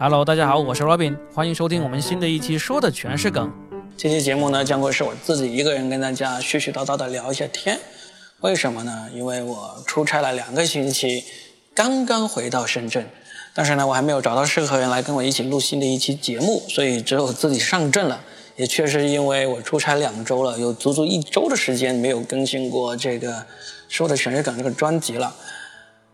Hello，大家好，我是 Robin，欢迎收听我们新的一期，说的全是梗。这期节目呢，将会是我自己一个人跟大家絮絮叨叨的聊一下天。为什么呢？因为我出差了两个星期，刚刚回到深圳，但是呢，我还没有找到适合人来跟我一起录新的一期节目，所以只有自己上阵了。也确实因为我出差两周了，有足足一周的时间没有更新过这个说的全是梗这个专辑了。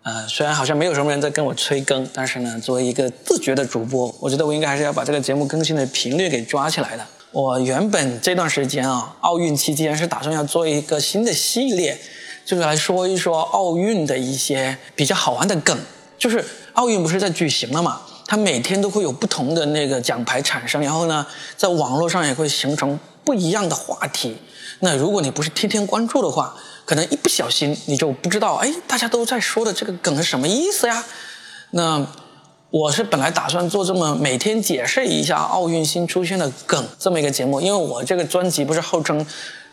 呃，虽然好像没有什么人在跟我催更，但是呢，作为一个自觉的主播，我觉得我应该还是要把这个节目更新的频率给抓起来的。我原本这段时间啊，奥运期间是打算要做一个新的系列，就是来说一说奥运的一些比较好玩的梗。就是奥运不是在举行了嘛，它每天都会有不同的那个奖牌产生，然后呢，在网络上也会形成不一样的话题。那如果你不是天天关注的话，可能一不小心你就不知道，哎，大家都在说的这个梗是什么意思呀？那我是本来打算做这么每天解释一下奥运新出现的梗这么一个节目，因为我这个专辑不是号称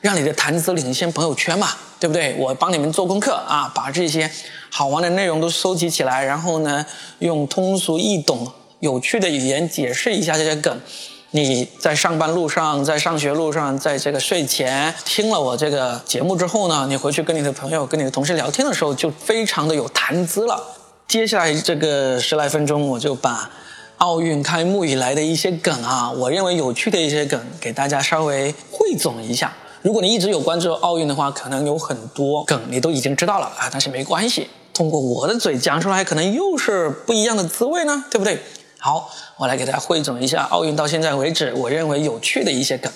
让你的谈资领先朋友圈嘛，对不对？我帮你们做功课啊，把这些好玩的内容都收集起来，然后呢，用通俗易懂、有趣的语言解释一下这些梗。你在上班路上，在上学路上，在这个睡前听了我这个节目之后呢，你回去跟你的朋友、跟你的同事聊天的时候，就非常的有谈资了。接下来这个十来分钟，我就把奥运开幕以来的一些梗啊，我认为有趣的一些梗，给大家稍微汇总一下。如果你一直有关注奥运的话，可能有很多梗你都已经知道了啊，但是没关系，通过我的嘴讲出来，可能又是不一样的滋味呢，对不对？好，我来给大家汇总一下奥运到现在为止我认为有趣的一些梗。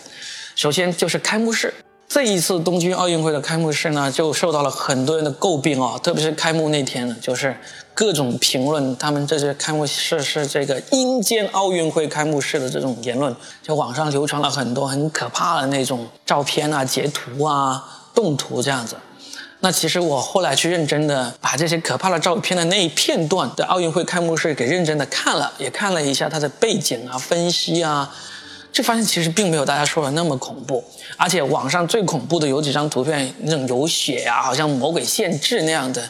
首先就是开幕式，这一次东京奥运会的开幕式呢，就受到了很多人的诟病啊，特别是开幕那天呢，就是各种评论，他们这些开幕式是这个阴间奥运会开幕式的这种言论，就网上流传了很多很可怕的那种照片啊、截图啊、动图这样子。那其实我后来去认真的把这些可怕的照片的那一片段的奥运会开幕式给认真的看了，也看了一下它的背景啊、分析啊，就发现其实并没有大家说的那么恐怖。而且网上最恐怖的有几张图片，那种有血呀，好像魔鬼献祭那样的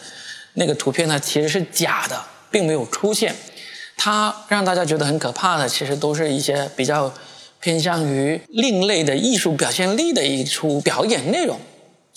那个图片呢，其实是假的，并没有出现。它让大家觉得很可怕的，其实都是一些比较偏向于另类的艺术表现力的一出表演内容。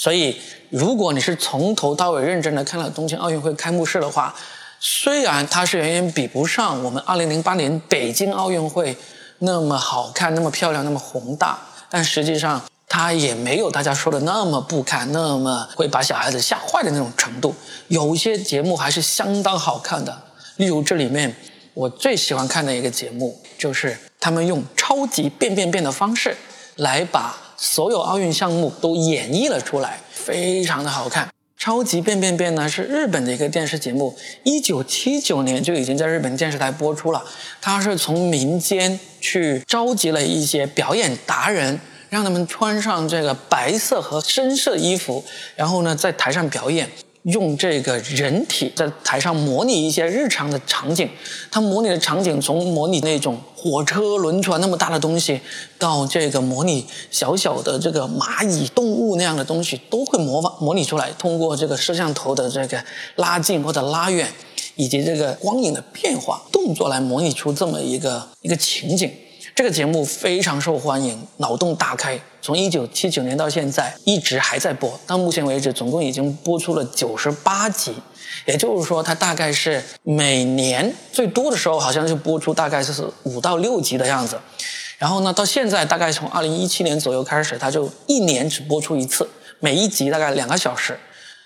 所以，如果你是从头到尾认真的看了东京奥运会开幕式的话，虽然它是远远比不上我们2008年北京奥运会那么好看、那么漂亮、那么宏大，但实际上它也没有大家说的那么不堪、那么会把小孩子吓坏的那种程度。有些节目还是相当好看的，例如这里面我最喜欢看的一个节目，就是他们用超级变变变的方式来把。所有奥运项目都演绎了出来，非常的好看。超级变变变呢是日本的一个电视节目，一九七九年就已经在日本电视台播出了。它是从民间去召集了一些表演达人，让他们穿上这个白色和深色衣服，然后呢在台上表演。用这个人体在台上模拟一些日常的场景，它模拟的场景从模拟那种火车、轮船那么大的东西，到这个模拟小小的这个蚂蚁、动物那样的东西，都会模仿模拟出来。通过这个摄像头的这个拉近或者拉远，以及这个光影的变化、动作来模拟出这么一个一个情景。这个节目非常受欢迎，脑洞大开。从一九七九年到现在，一直还在播。到目前为止，总共已经播出了九十八集。也就是说，它大概是每年最多的时候，好像是播出大概是五到六集的样子。然后呢，到现在大概从二零一七年左右开始，它就一年只播出一次，每一集大概两个小时。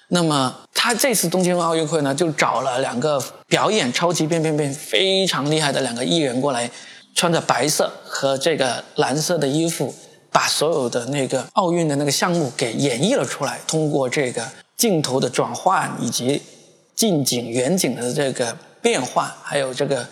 那么，他这次东京奥运会呢，就找了两个表演超级变变变非常厉害的两个艺人过来。穿着白色和这个蓝色的衣服，把所有的那个奥运的那个项目给演绎了出来。通过这个镜头的转换，以及近景、远景的这个变换，还有这个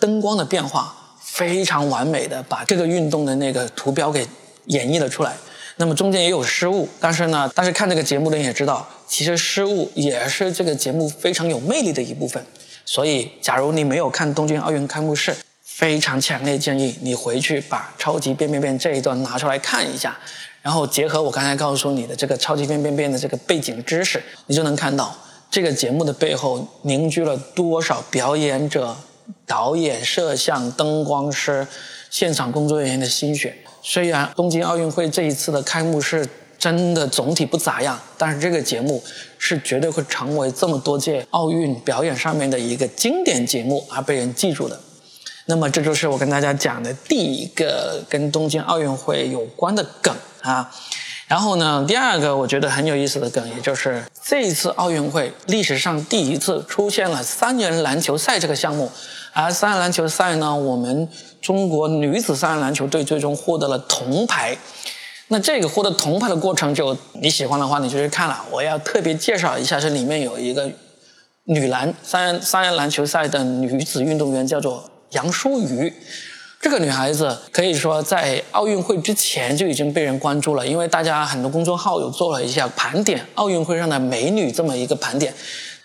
灯光的变化，非常完美的把这个运动的那个图标给演绎了出来。那么中间也有失误，但是呢，但是看这个节目的人也知道，其实失误也是这个节目非常有魅力的一部分。所以，假如你没有看东京奥运开幕式，非常强烈建议你回去把超级变变变这一段拿出来看一下，然后结合我刚才告诉你的这个超级变变变的这个背景知识，你就能看到这个节目的背后凝聚了多少表演者、导演、摄像、灯光师、现场工作人员的心血。虽然东京奥运会这一次的开幕式真的总体不咋样，但是这个节目是绝对会成为这么多届奥运表演上面的一个经典节目而被人记住的。那么这就是我跟大家讲的第一个跟东京奥运会有关的梗啊。然后呢，第二个我觉得很有意思的梗，也就是这一次奥运会历史上第一次出现了三人篮球赛这个项目。而三人篮球赛呢，我们中国女子三人篮球队最终获得了铜牌。那这个获得铜牌的过程，就你喜欢的话，你就去看了。我要特别介绍一下，这里面有一个女篮三人三人篮球赛的女子运动员，叫做杨舒瑜。这个女孩子可以说在奥运会之前就已经被人关注了，因为大家很多公众号有做了一下盘点奥运会上的美女这么一个盘点。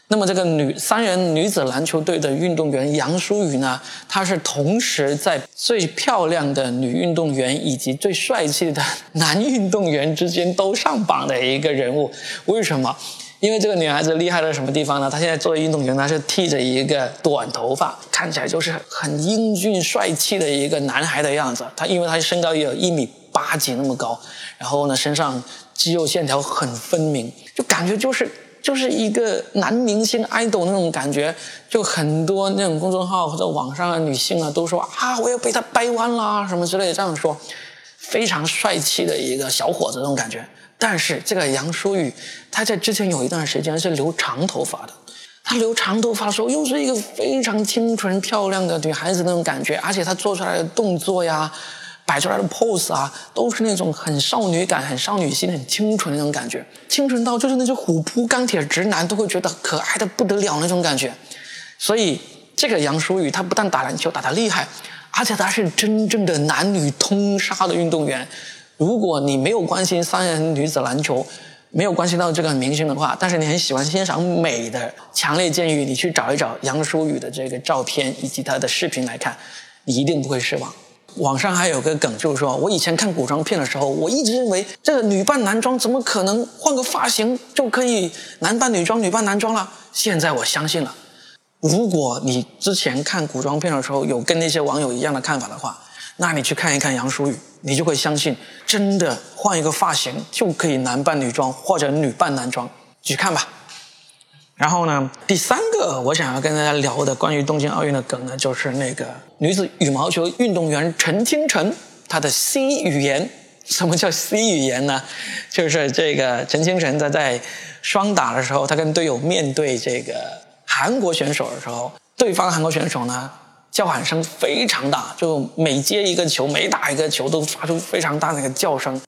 那么这个女三人女子篮球队的运动员杨舒瑜呢，她是同时在最漂亮的女运动员以及最帅气的男运动员之间都上榜的一个人物。为什么？因为这个女孩子厉害在什么地方呢？她现在作为运动员，她是剃着一个短头发，看起来就是很英俊帅气的一个男孩的样子。她因为她身高也有一米八几那么高，然后呢身上肌肉线条很分明，就感觉就是。就是一个男明星 idol 那种感觉，就很多那种公众号或者网上的女性啊，都说啊，我要被他掰弯啦，什么之类的这样说，非常帅气的一个小伙子那种感觉。但是这个杨舒雨，她在之前有一段时间是留长头发的，她留长头发的时候又是一个非常清纯漂亮的女孩子那种感觉，而且她做出来的动作呀。摆出来的 pose 啊，都是那种很少女感、很少女心、很清纯的那种感觉，清纯到就是那些虎扑钢铁直男都会觉得可爱的不得了那种感觉。所以这个杨舒雨，她不但打篮球打得厉害，而且她是真正的男女通杀的运动员。如果你没有关心三人女子篮球，没有关心到这个明星的话，但是你很喜欢欣赏美的，强烈建议你去找一找杨舒予的这个照片以及她的视频来看，你一定不会失望。网上还有个梗，就是说我以前看古装片的时候，我一直认为这个女扮男装怎么可能换个发型就可以男扮女装、女扮男装了？现在我相信了。如果你之前看古装片的时候有跟那些网友一样的看法的话，那你去看一看杨舒雨，你就会相信，真的换一个发型就可以男扮女装或者女扮男装，去看吧。然后呢，第三个我想要跟大家聊的关于东京奥运的梗呢，就是那个女子羽毛球运动员陈清晨她的 C 语言。什么叫 C 语言呢？就是这个陈清晨她在双打的时候，她跟队友面对这个韩国选手的时候，对方韩国选手呢叫喊声非常大，就每接一个球、每打一个球都发出非常大的一个叫声。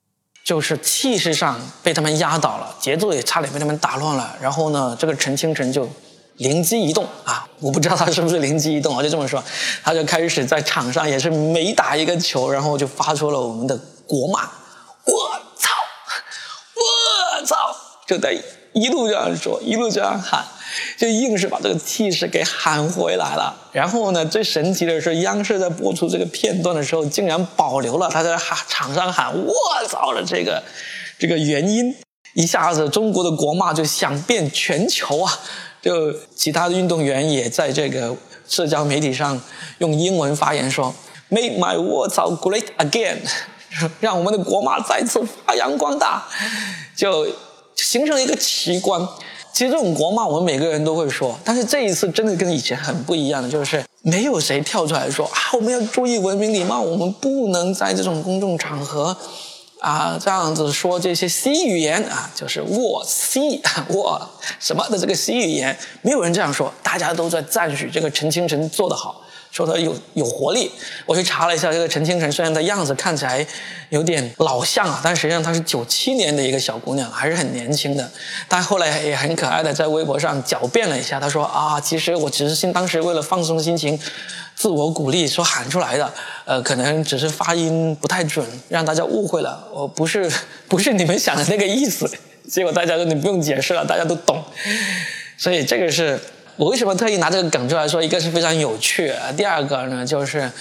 就是气势上被他们压倒了，节奏也差点被他们打乱了。然后呢，这个陈清晨就灵机一动啊，我不知道他是不是灵机一动啊，就这么说，他就开始在场上也是每打一个球，然后就发出了我们的国骂：“我操，我操！”就在一路这样说，一路这样喊。就硬是把这个气势给喊回来了。然后呢，最神奇的是，央视在播出这个片段的时候，竟然保留了他在喊场上喊“我操”的这个这个原因。一下子，中国的国骂就响遍全球啊！就其他的运动员也在这个社交媒体上用英文发言说：“Make my 我操 great again”，让我们的国骂再次发扬光大，就形成一个奇观。其实这种国骂我们每个人都会说，但是这一次真的跟以前很不一样的，就是没有谁跳出来说啊，我们要注意文明礼貌，我们不能在这种公众场合，啊这样子说这些 C 语言啊，就是我 C 我什么的这个 C 语言，没有人这样说，大家都在赞许这个陈清晨做得好。说他有有活力，我去查了一下这个陈清晨，虽然她样子看起来有点老相啊，但实际上她是九七年的一个小姑娘，还是很年轻的。她后来也很可爱的在微博上狡辩了一下，她说啊，其实我只是心当时为了放松心情，自我鼓励说喊出来的，呃，可能只是发音不太准，让大家误会了，我不是不是你们想的那个意思。结果大家说你不用解释了，大家都懂。所以这个是。我为什么特意拿这个梗出来说？一个是非常有趣，第二个呢，就是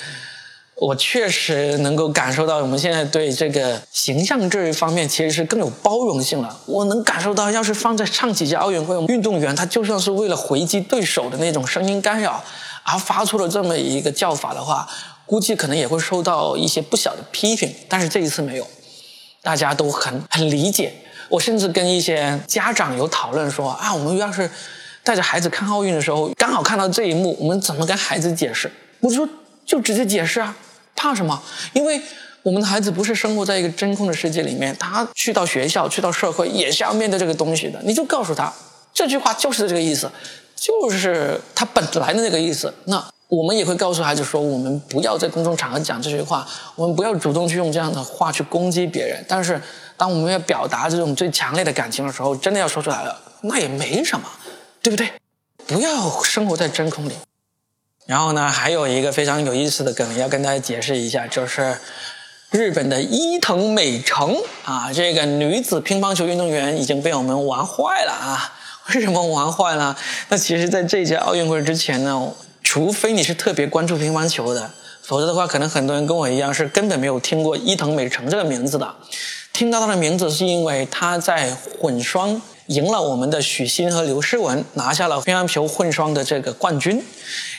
我确实能够感受到，我们现在对这个形象这一方面其实是更有包容性了。我能感受到，要是放在上几届奥运会，运动员他就算是为了回击对手的那种声音干扰而发出了这么一个叫法的话，估计可能也会受到一些不小的批评。但是这一次没有，大家都很很理解。我甚至跟一些家长有讨论说啊，我们要是带着孩子看奥运的时候，刚好看到这一幕，我们怎么跟孩子解释？我说就直接解释啊。怕什么？因为我们的孩子不是生活在一个真空的世界里面，他去到学校、去到社会也是要面对这个东西的。你就告诉他，这句话就是这个意思，就是他本来的那个意思。那我们也会告诉孩子说，我们不要在公众场合讲这句话，我们不要主动去用这样的话去攻击别人。但是，当我们要表达这种最强烈的感情的时候，真的要说出来了，那也没什么，对不对？不要生活在真空里。然后呢，还有一个非常有意思的梗要跟大家解释一下，就是日本的伊藤美诚啊，这个女子乒乓球运动员已经被我们玩坏了啊！为什么玩坏了？那其实，在这届奥运会之前呢，除非你是特别关注乒乓球的，否则的话，可能很多人跟我一样是根本没有听过伊藤美诚这个名字的。听到她的名字，是因为她在混双。赢了我们的许昕和刘诗雯，拿下了乒乓球混双的这个冠军。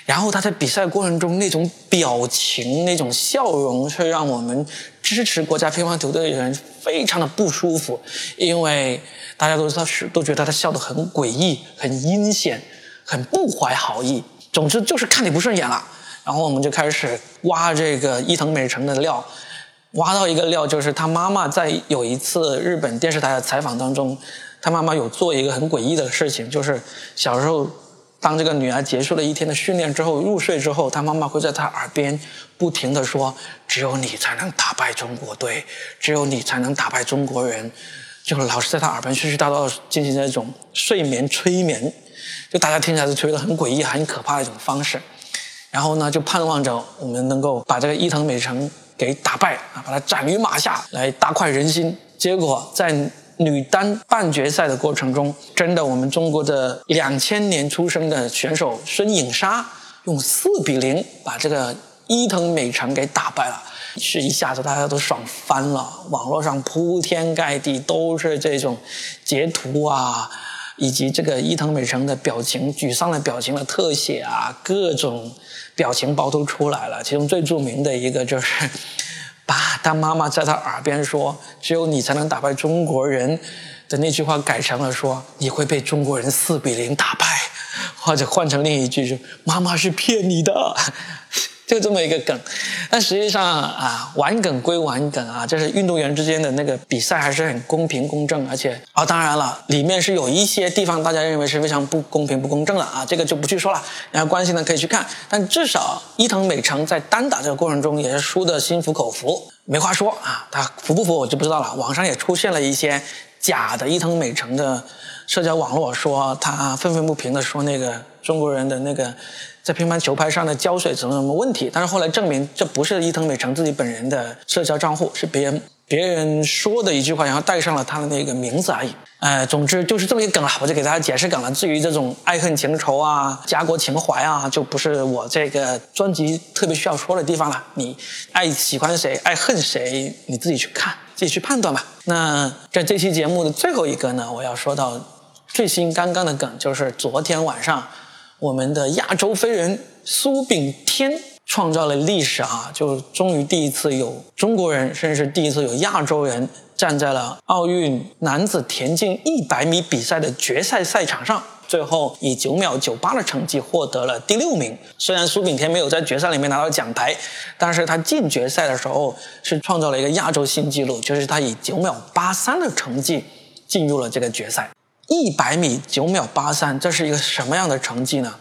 然后他在比赛过程中那种表情、那种笑容，却让我们支持国家乒乓球队的人非常的不舒服，因为大家都知道是都觉得他笑得很诡异、很阴险、很不怀好意。总之就是看你不顺眼了。然后我们就开始挖这个伊藤美诚的料，挖到一个料，就是他妈妈在有一次日本电视台的采访当中。他妈妈有做一个很诡异的事情，就是小时候，当这个女儿结束了一天的训练之后入睡之后，他妈妈会在她耳边不停的说：“只有你才能打败中国队，只有你才能打败中国人。”就老是在她耳边絮絮叨叨进行那种睡眠催眠，就大家听起来是催得很诡异、很可怕的一种方式。然后呢，就盼望着我们能够把这个伊藤美诚给打败啊，把他斩于马下来大快人心。结果在。女单半决赛的过程中，真的，我们中国的两千年出生的选手孙颖莎用四比零把这个伊藤美诚给打败了，是一下子大家都爽翻了，网络上铺天盖地都是这种截图啊，以及这个伊藤美诚的表情、沮丧的表情的特写啊，各种表情包都出来了。其中最著名的一个就是。把当妈妈在他耳边说“只有你才能打败中国人”的那句话改成了说“你会被中国人四比零打败”，或者换成另一句就“妈妈是骗你的”。就这么一个梗，但实际上啊，玩梗归玩梗啊，就是运动员之间的那个比赛还是很公平公正，而且啊，当然了，里面是有一些地方大家认为是非常不公平不公正的啊，这个就不去说了，然后关心的可以去看。但至少伊藤美诚在单打这个过程中也是输的心服口服，没话说啊，他服不服我就不知道了。网上也出现了一些假的伊藤美诚的社交网络，说他愤愤不平的说那个中国人的那个。在乒乓球拍上的胶水什么什么问题？但是后来证明这不是伊藤美诚自己本人的社交账户，是别人别人说的一句话，然后带上了他的那个名字而已。呃，总之就是这么一个梗了，我就给大家解释梗了。至于这种爱恨情仇啊、家国情怀啊，就不是我这个专辑特别需要说的地方了。你爱喜欢谁、爱恨谁，你自己去看，自己去判断吧。那在这期节目的最后一个呢，我要说到最新刚刚的梗，就是昨天晚上。我们的亚洲飞人苏炳添创造了历史啊！就终于第一次有中国人，甚至是第一次有亚洲人站在了奥运男子田径一百米比赛的决赛赛场上，最后以九秒九八的成绩获得了第六名。虽然苏炳添没有在决赛里面拿到奖牌，但是他进决赛的时候是创造了一个亚洲新纪录，就是他以九秒八三的成绩进入了这个决赛。一百米九秒八三，这是一个什么样的成绩呢？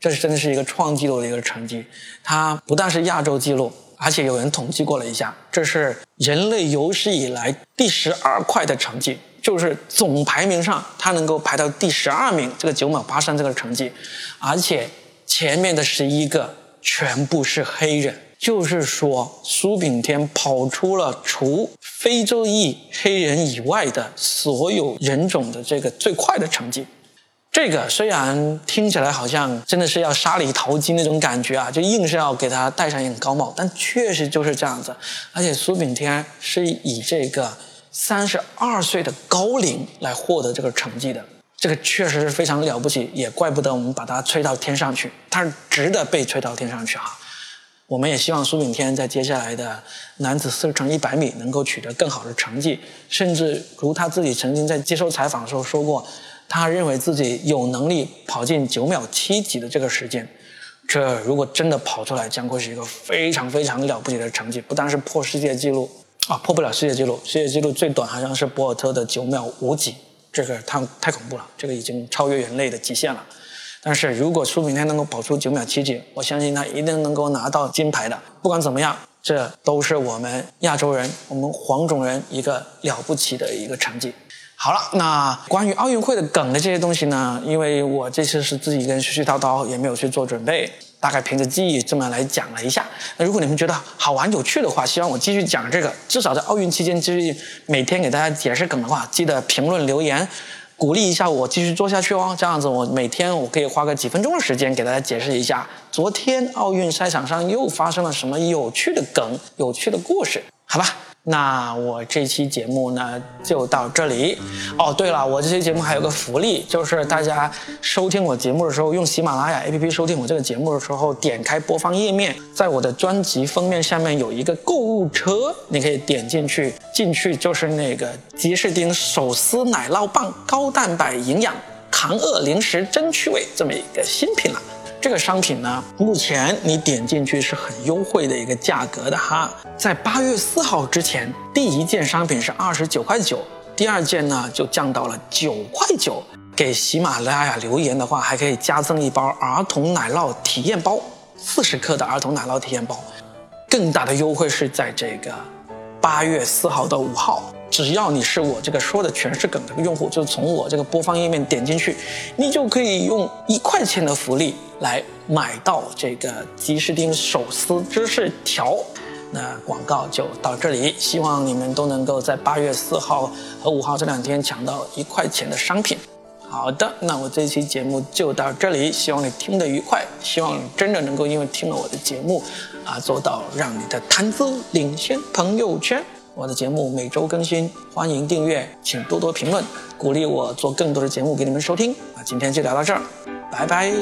这是真的是一个创纪录的一个成绩。它不但是亚洲纪录，而且有人统计过了一下，这是人类有史以来第十二快的成绩，就是总排名上它能够排到第十二名，这个九秒八三这个成绩，而且前面的十一个全部是黑人。就是说，苏炳添跑出了除非洲裔黑人以外的所有人种的这个最快的成绩。这个虽然听起来好像真的是要杀里淘金那种感觉啊，就硬是要给他戴上一顶高帽，但确实就是这样子。而且苏炳添是以这个三十二岁的高龄来获得这个成绩的，这个确实是非常了不起，也怪不得我们把他吹到天上去，他是值得被吹到天上去哈。我们也希望苏炳添在接下来的男子四乘一百米能够取得更好的成绩，甚至如他自己曾经在接受采访的时候说过。他认为自己有能力跑进九秒七几的这个时间，这如果真的跑出来，将会是一个非常非常了不起的成绩。不但是破世界纪录啊，破不了世界纪录，世界纪录最短好像是博尔特的九秒五几，这个太太恐怖了，这个已经超越人类的极限了。但是如果苏炳添能够跑出九秒七几，我相信他一定能够拿到金牌的。不管怎么样，这都是我们亚洲人，我们黄种人一个了不起的一个成绩。好了，那关于奥运会的梗的这些东西呢？因为我这次是自己一个人絮絮叨叨，也没有去做准备，大概凭着记忆这么来讲了一下。那如果你们觉得好玩有趣的话，希望我继续讲这个，至少在奥运期间继续每天给大家解释梗的话，记得评论留言，鼓励一下我继续做下去哦。这样子我每天我可以花个几分钟的时间给大家解释一下，昨天奥运赛场上又发生了什么有趣的梗、有趣的故事，好吧？那我这期节目呢就到这里哦。对了，我这期节目还有个福利，就是大家收听我节目的时候，用喜马拉雅 APP 收听我这个节目的时候，点开播放页面，在我的专辑封面下面有一个购物车，你可以点进去，进去就是那个吉士丁手撕奶酪棒，高蛋白营养，抗饿零食真趣味这么一个新品了。这个商品呢，目前你点进去是很优惠的一个价格的哈，在八月四号之前，第一件商品是二十九块九，第二件呢就降到了九块九。给喜马拉雅留言的话，还可以加赠一包儿童奶酪体验包，四十克的儿童奶酪体验包。更大的优惠是在这个八月四号到五号。只要你是我这个说的全是梗的用户，就从我这个播放页面点进去，你就可以用一块钱的福利来买到这个吉士丁手撕芝士条。那广告就到这里，希望你们都能够在八月四号和五号这两天抢到一块钱的商品。好的，那我这期节目就到这里，希望你听得愉快，希望真的能够因为听了我的节目啊，做到让你的谈资领先朋友圈。我的节目每周更新，欢迎订阅，请多多评论，鼓励我做更多的节目给你们收听。啊，今天就聊到这儿，拜拜。